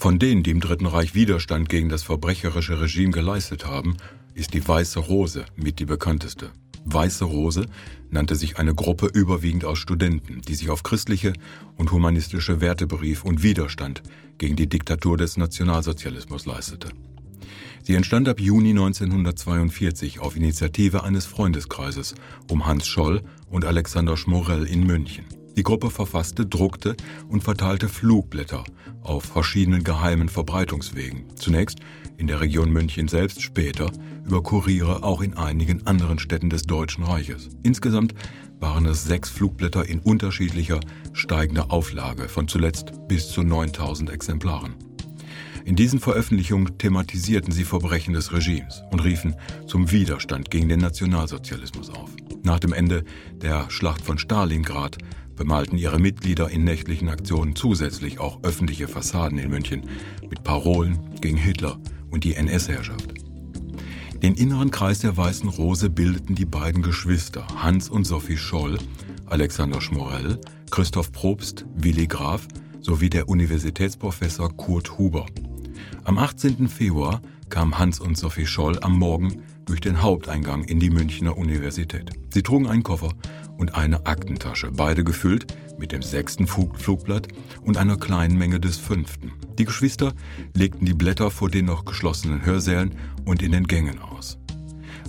Von denen, die im Dritten Reich Widerstand gegen das verbrecherische Regime geleistet haben, ist die Weiße Rose mit die bekannteste. Weiße Rose nannte sich eine Gruppe überwiegend aus Studenten, die sich auf christliche und humanistische Werte berief und Widerstand gegen die Diktatur des Nationalsozialismus leistete. Sie entstand ab Juni 1942 auf Initiative eines Freundeskreises um Hans Scholl und Alexander Schmorell in München. Die Gruppe verfasste, druckte und verteilte Flugblätter auf verschiedenen geheimen Verbreitungswegen. Zunächst in der Region München selbst, später über Kuriere auch in einigen anderen Städten des Deutschen Reiches. Insgesamt waren es sechs Flugblätter in unterschiedlicher steigender Auflage von zuletzt bis zu 9000 Exemplaren. In diesen Veröffentlichungen thematisierten sie Verbrechen des Regimes und riefen zum Widerstand gegen den Nationalsozialismus auf. Nach dem Ende der Schlacht von Stalingrad bemalten ihre Mitglieder in nächtlichen Aktionen zusätzlich auch öffentliche Fassaden in München mit Parolen gegen Hitler und die NS-Herrschaft. Den inneren Kreis der Weißen Rose bildeten die beiden Geschwister Hans und Sophie Scholl, Alexander Schmorell, Christoph Probst, Willi Graf sowie der Universitätsprofessor Kurt Huber. Am 18. Februar kamen Hans und Sophie Scholl am Morgen durch den Haupteingang in die Münchner Universität. Sie trugen einen Koffer und eine Aktentasche, beide gefüllt mit dem sechsten Flugblatt und einer kleinen Menge des fünften. Die Geschwister legten die Blätter vor den noch geschlossenen Hörsälen und in den Gängen aus.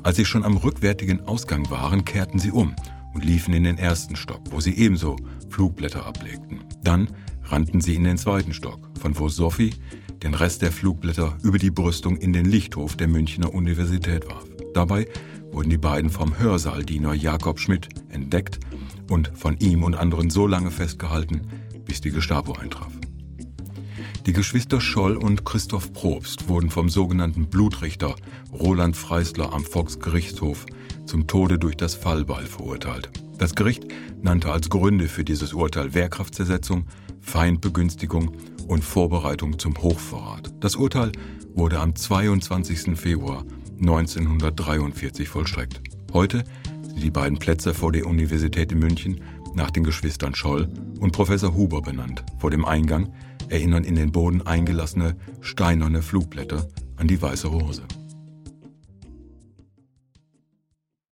Als sie schon am rückwärtigen Ausgang waren, kehrten sie um und liefen in den ersten Stock, wo sie ebenso Flugblätter ablegten. Dann rannten sie in den zweiten Stock, von wo Sophie den Rest der Flugblätter über die Brüstung in den Lichthof der Münchner Universität warf. Dabei wurden die beiden vom Hörsaaldiener Jakob Schmidt entdeckt und von ihm und anderen so lange festgehalten, bis die Gestapo eintraf. Die Geschwister Scholl und Christoph Probst wurden vom sogenannten Blutrichter Roland Freisler am Volksgerichtshof zum Tode durch das Fallbeil verurteilt. Das Gericht nannte als Gründe für dieses Urteil Wehrkraftzersetzung, Feindbegünstigung und Vorbereitung zum Hochverrat. Das Urteil wurde am 22. Februar 1943 vollstreckt. Heute sind die beiden Plätze vor der Universität in München nach den Geschwistern Scholl und Professor Huber benannt. Vor dem Eingang erinnern in den Boden eingelassene steinerne Flugblätter an die Weiße Rose.